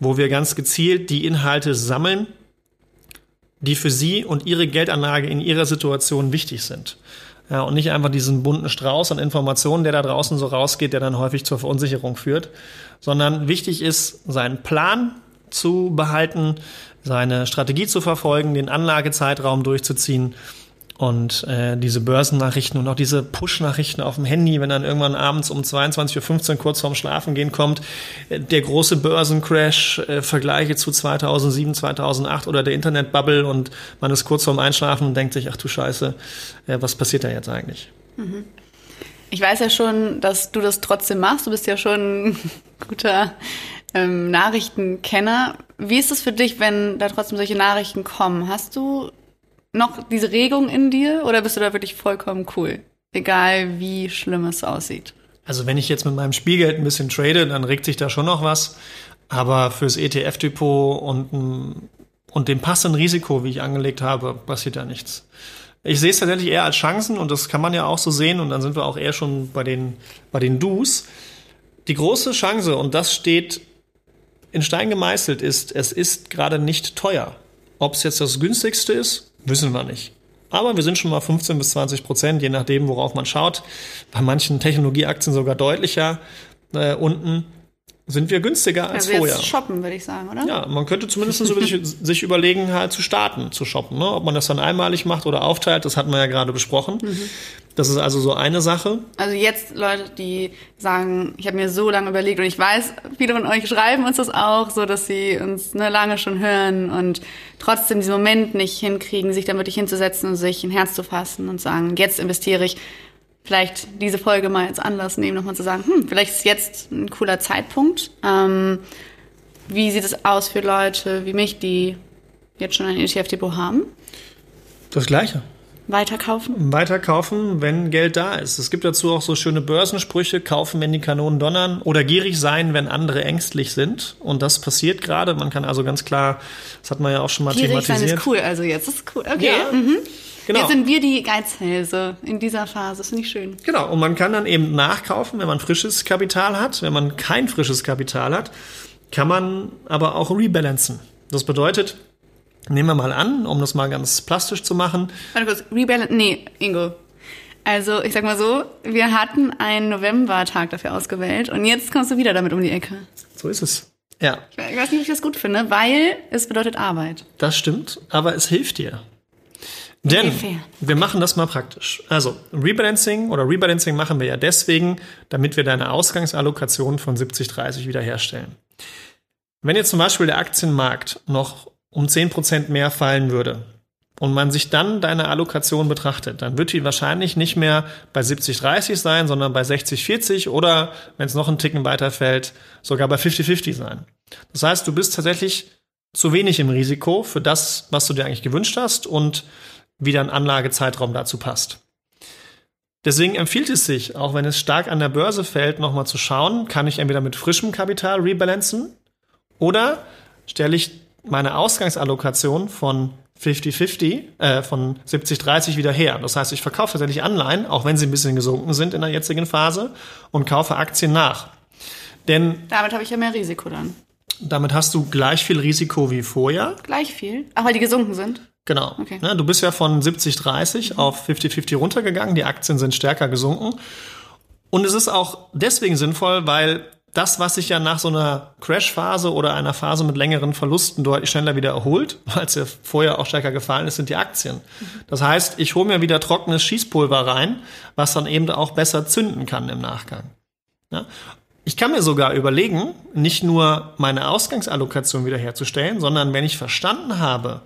wo wir ganz gezielt die Inhalte sammeln, die für sie und ihre Geldanlage in ihrer Situation wichtig sind. Ja, und nicht einfach diesen bunten Strauß an Informationen, der da draußen so rausgeht, der dann häufig zur Verunsicherung führt, sondern wichtig ist, seinen Plan zu behalten, seine Strategie zu verfolgen, den Anlagezeitraum durchzuziehen und äh, diese Börsennachrichten und auch diese Push-Nachrichten auf dem Handy, wenn dann irgendwann abends um 22.15 Uhr kurz vorm Schlafengehen kommt, äh, der große Börsencrash, äh, Vergleiche zu 2007, 2008 oder der Internetbubble und man ist kurz vorm Einschlafen und denkt sich, ach du Scheiße, äh, was passiert da jetzt eigentlich? Mhm. Ich weiß ja schon, dass du das trotzdem machst. Du bist ja schon ein guter ähm, Nachrichtenkenner. Wie ist es für dich, wenn da trotzdem solche Nachrichten kommen? Hast du noch diese Regung in dir oder bist du da wirklich vollkommen cool? Egal wie schlimm es aussieht. Also wenn ich jetzt mit meinem Spielgeld ein bisschen trade, dann regt sich da schon noch was. Aber fürs ETF-Depot und, und dem passenden Risiko, wie ich angelegt habe, passiert da nichts. Ich sehe es tatsächlich eher als Chancen und das kann man ja auch so sehen und dann sind wir auch eher schon bei den, bei den Do's. Die große Chance, und das steht in Stein gemeißelt, ist, es ist gerade nicht teuer. Ob es jetzt das günstigste ist, Wissen wir nicht. Aber wir sind schon mal 15 bis 20 Prozent, je nachdem, worauf man schaut. Bei manchen Technologieaktien sogar deutlicher äh, unten sind wir günstiger als also vorher. Shoppen, würde ich sagen, oder? Ja, man könnte zumindest so sich, sich überlegen, halt zu starten, zu shoppen. Ne? Ob man das dann einmalig macht oder aufteilt, das hatten wir ja gerade besprochen. Mhm. Das ist also so eine Sache. Also jetzt Leute, die sagen, ich habe mir so lange überlegt und ich weiß, viele von euch schreiben uns das auch, so dass sie uns ne, lange schon hören und trotzdem diesen Moment nicht hinkriegen, sich dann wirklich hinzusetzen und sich ein Herz zu fassen und sagen, jetzt investiere ich vielleicht diese Folge mal als Anlass nehmen, nochmal zu sagen, hm, vielleicht ist jetzt ein cooler Zeitpunkt. Ähm, wie sieht es aus für Leute wie mich, die jetzt schon ein ETF-Depot haben? Das Gleiche. Weiterkaufen? Weiterkaufen, wenn Geld da ist. Es gibt dazu auch so schöne Börsensprüche, kaufen, wenn die Kanonen donnern oder gierig sein, wenn andere ängstlich sind. Und das passiert gerade. Man kann also ganz klar, das hat man ja auch schon mal gierig thematisiert. Gierig sein ist cool, also jetzt ist cool. Okay. Ja. Mhm. Genau. Jetzt sind wir die Geizhälse in dieser Phase. Das finde ich schön. Genau. Und man kann dann eben nachkaufen, wenn man frisches Kapital hat. Wenn man kein frisches Kapital hat, kann man aber auch rebalancen. Das bedeutet, nehmen wir mal an, um das mal ganz plastisch zu machen. Warte kurz, rebalance, nee, Ingo. Also, ich sag mal so, wir hatten einen Novembertag dafür ausgewählt und jetzt kommst du wieder damit um die Ecke. So ist es. Ja. Ich weiß nicht, ob ich das gut finde, weil es bedeutet Arbeit. Das stimmt, aber es hilft dir. Denn wir machen das mal praktisch. Also Rebalancing oder Rebalancing machen wir ja deswegen, damit wir deine Ausgangsallokation von 70-30 wiederherstellen. Wenn jetzt zum Beispiel der Aktienmarkt noch um 10% mehr fallen würde und man sich dann deine Allokation betrachtet, dann wird die wahrscheinlich nicht mehr bei 70-30 sein, sondern bei 60-40 oder, wenn es noch einen Ticken weiter fällt, sogar bei 50-50 sein. Das heißt, du bist tatsächlich zu wenig im Risiko für das, was du dir eigentlich gewünscht hast und wie dein Anlagezeitraum dazu passt. Deswegen empfiehlt es sich, auch wenn es stark an der Börse fällt, nochmal zu schauen, kann ich entweder mit frischem Kapital rebalancen oder stelle ich meine Ausgangsallokation von 50-50, äh, von 70-30 wieder her. Das heißt, ich verkaufe tatsächlich Anleihen, auch wenn sie ein bisschen gesunken sind in der jetzigen Phase, und kaufe Aktien nach. Denn damit habe ich ja mehr Risiko dann. Damit hast du gleich viel Risiko wie vorher. Gleich viel? Ach, weil die gesunken sind? Genau. Okay. Ja, du bist ja von 70-30 mhm. auf 50-50 runtergegangen. Die Aktien sind stärker gesunken. Und es ist auch deswegen sinnvoll, weil das, was sich ja nach so einer Crash-Phase oder einer Phase mit längeren Verlusten deutlich schneller wieder erholt, weil es ja vorher auch stärker gefallen ist, sind die Aktien. Mhm. Das heißt, ich hole mir wieder trockenes Schießpulver rein, was dann eben auch besser zünden kann im Nachgang. Ja? Ich kann mir sogar überlegen, nicht nur meine Ausgangsallokation wiederherzustellen, sondern wenn ich verstanden habe,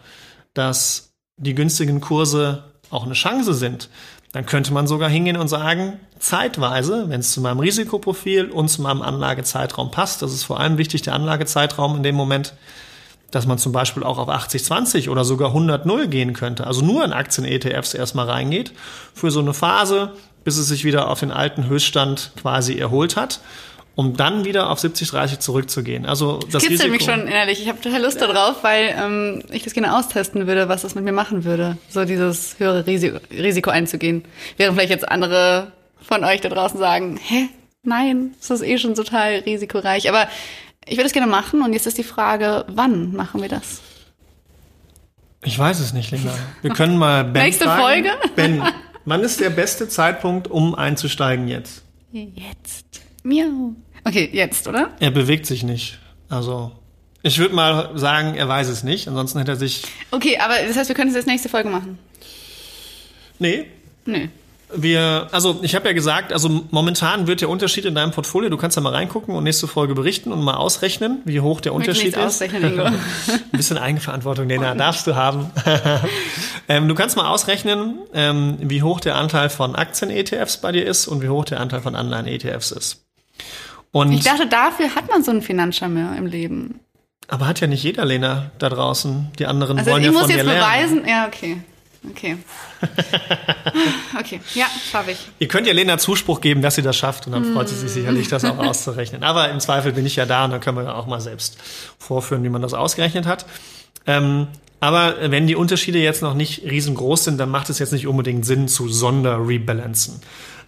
dass die günstigen Kurse auch eine Chance sind, dann könnte man sogar hingehen und sagen, zeitweise, wenn es zu meinem Risikoprofil und zu meinem Anlagezeitraum passt, das ist vor allem wichtig, der Anlagezeitraum in dem Moment, dass man zum Beispiel auch auf 80-20 oder sogar 100-0 gehen könnte, also nur in Aktien-ETFs erstmal reingeht, für so eine Phase, bis es sich wieder auf den alten Höchststand quasi erholt hat um dann wieder auf 70, 30 zurückzugehen. Also das, das kitzelt Risiko, mich schon ehrlich. Ich habe total Lust darauf, weil ähm, ich das gerne austesten würde, was das mit mir machen würde, so dieses höhere Risiko, Risiko einzugehen. Während vielleicht jetzt andere von euch da draußen sagen, hä, nein, das ist eh schon total risikoreich. Aber ich würde es gerne machen und jetzt ist die Frage, wann machen wir das? Ich weiß es nicht, Linda. Wir können mal Ben Nächste fragen. Folge? Ben, wann ist der beste Zeitpunkt, um einzusteigen jetzt? Jetzt. Miau. Okay, jetzt, oder? Er bewegt sich nicht. Also, ich würde mal sagen, er weiß es nicht. Ansonsten hätte er sich. Okay, aber das heißt, wir können es jetzt nächste Folge machen. Nee. Nö. Wir, also ich habe ja gesagt, also momentan wird der Unterschied in deinem Portfolio, du kannst da mal reingucken und nächste Folge berichten und mal ausrechnen, wie hoch der Unterschied ist. ausrechnen. Ein bisschen Eigenverantwortung, Lena, darfst du haben. ähm, du kannst mal ausrechnen, ähm, wie hoch der Anteil von Aktien-ETFs bei dir ist und wie hoch der Anteil von Anleihen-ETFs ist. Und, Ich dachte, dafür hat man so einen Finanzcharmeur im Leben. aber hat ja nicht jeder, Lena, da draußen. Die anderen Also wollen ich ja muss von jetzt lernen. beweisen. Ja, okay. Okay. Okay, ja, schaffe ich. Ihr könnt ja Lena Zuspruch geben, dass sie das schafft und dann freut sie sich sicherlich, das auch auszurechnen. Aber im Zweifel bin ich ja da und dann können wir auch mal selbst vorführen, wie man das ausgerechnet hat. Ähm, aber wenn die Unterschiede jetzt noch nicht riesengroß sind, dann macht es jetzt nicht unbedingt Sinn zu Sonder-Rebalancen.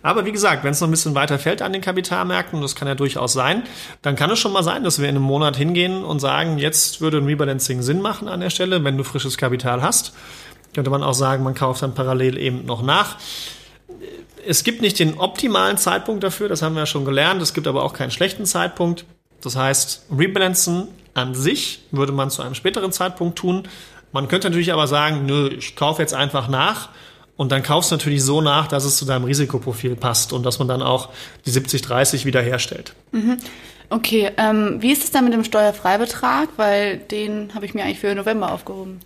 Aber wie gesagt, wenn es noch ein bisschen weiter fällt an den Kapitalmärkten, das kann ja durchaus sein, dann kann es schon mal sein, dass wir in einem Monat hingehen und sagen, jetzt würde ein Rebalancing Sinn machen an der Stelle, wenn du frisches Kapital hast. Könnte man auch sagen, man kauft dann parallel eben noch nach. Es gibt nicht den optimalen Zeitpunkt dafür, das haben wir ja schon gelernt. Es gibt aber auch keinen schlechten Zeitpunkt. Das heißt, Rebalancen an sich würde man zu einem späteren Zeitpunkt tun. Man könnte natürlich aber sagen, nö, ich kaufe jetzt einfach nach und dann kaufst du natürlich so nach, dass es zu deinem Risikoprofil passt und dass man dann auch die 70-30 wiederherstellt. Okay, ähm, wie ist es dann mit dem Steuerfreibetrag? Weil den habe ich mir eigentlich für November aufgehoben.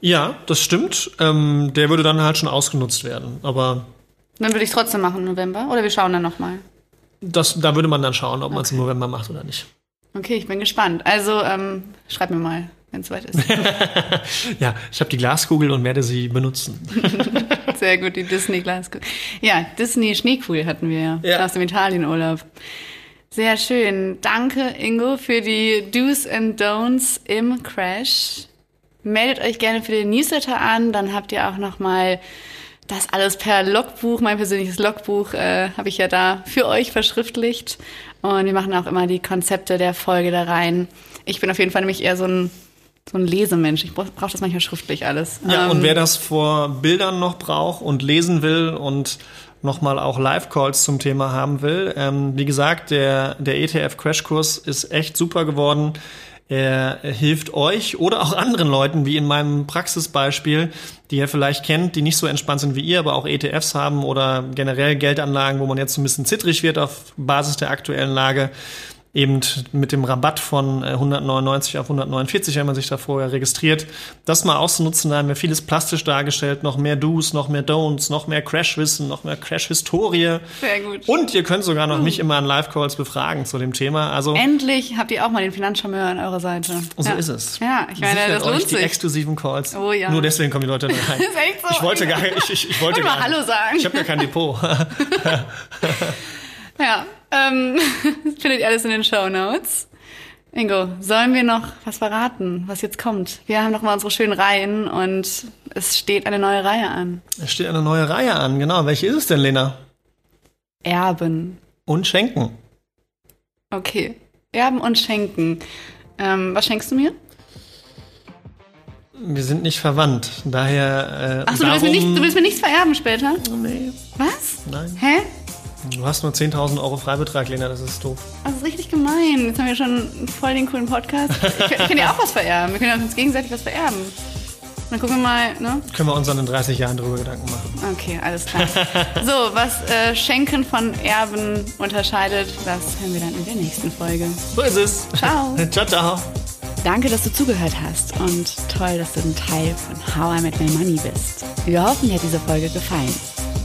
Ja, das stimmt. Ähm, der würde dann halt schon ausgenutzt werden. Aber Dann würde ich es trotzdem machen im November. Oder wir schauen dann nochmal. das, da würde man dann schauen, ob man es im November macht oder nicht. Okay, ich bin gespannt. Also ähm, schreib mir mal, wenn es soweit ist. Ja, ich habe die Glaskugel und werde sie benutzen. Sehr gut, die Disney-Glaskugel. Ja, Disney-Schneekugel hatten wir ja, Ja. aus dem Italienurlaub. Sehr schön. Danke, Ingo, für die Do's and Don'ts im Crash. Meldet euch gerne für den Newsletter an, dann habt ihr auch nochmal das alles per Logbuch, mein persönliches Logbuch, äh, habe ich ja da für euch verschriftlicht. Und wir machen auch immer die Konzepte der Folge da rein. Ich bin auf jeden Fall nämlich eher so ein, so ein Lesemensch. Ich brauche brauch das manchmal schriftlich alles. Ja, Ähm, und wer das vor Bildern noch braucht und lesen will und nochmal auch Live-Calls zum Thema haben will, ähm, wie gesagt, der, der ETF-Crashkurs ist echt super geworden. Er hilft euch oder auch anderen Leuten, wie in meinem Praxisbeispiel, die ihr vielleicht kennt, die nicht so entspannt sind wie ihr, aber auch ETFs haben oder generell Geldanlagen, wo man jetzt so ein bisschen zittrig wird auf Basis der aktuellen Lage eben mit dem Rabatt von äh, 199 auf 149, wenn man sich da vorher registriert. Das mal auszunutzen, da haben wir vieles plastisch dargestellt, noch mehr Do's, noch mehr Don'ts, noch mehr Crash-Wissen, noch mehr Crash-Historie. Sehr gut. Und ihr könnt sogar noch mich immer an Live-Calls befragen zu dem Thema. Also Endlich habt ihr auch mal den Finanzcharmeur an eurer Seite. so ja. ist es. Ja, ich meine, Sichert das lohnt die sich. exklusiven Calls. Oh ja. Nur deswegen kommen die Leute da rein. ist echt so. Ich wollte gar ich, ich, ich wollte Wollte mal gar Hallo sagen. Ich habe ja kein Depot. Ja, ähm, das findet ihr alles in den Show Notes. Ingo, sollen wir noch was verraten, was jetzt kommt? Wir haben noch mal unsere schönen Reihen und es steht eine neue Reihe an. Es steht eine neue Reihe an, genau. Welche ist es denn, Lena? Erben. Und Schenken. Okay. Erben und Schenken. Ähm, was schenkst du mir? Wir sind nicht verwandt. Daher. Äh, Achso, du willst, mir darum- nicht, du willst mir nichts vererben später? Nee, Was? nein. Hä? Du hast nur 10.000 Euro Freibetrag, Lena, das ist doof. Das ist richtig gemein. Jetzt haben wir schon voll den coolen Podcast. Ich, ich kann dir auch was vererben. Wir können uns gegenseitig was vererben. Dann gucken wir mal, ne? Können wir uns dann in 30 Jahren darüber Gedanken machen. Okay, alles klar. so, was äh, Schenken von Erben unterscheidet, das hören wir dann in der nächsten Folge. So ist es. Ciao. ciao, ciao. Danke, dass du zugehört hast und toll, dass du ein Teil von How I Met My Money bist. Wir hoffen, dir hat diese Folge gefallen.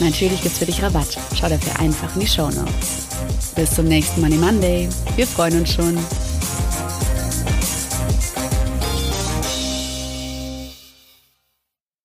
Natürlich gibt's für dich Rabatt. Schau dafür einfach in die Show Notes. Bis zum nächsten Money Monday. Wir freuen uns schon.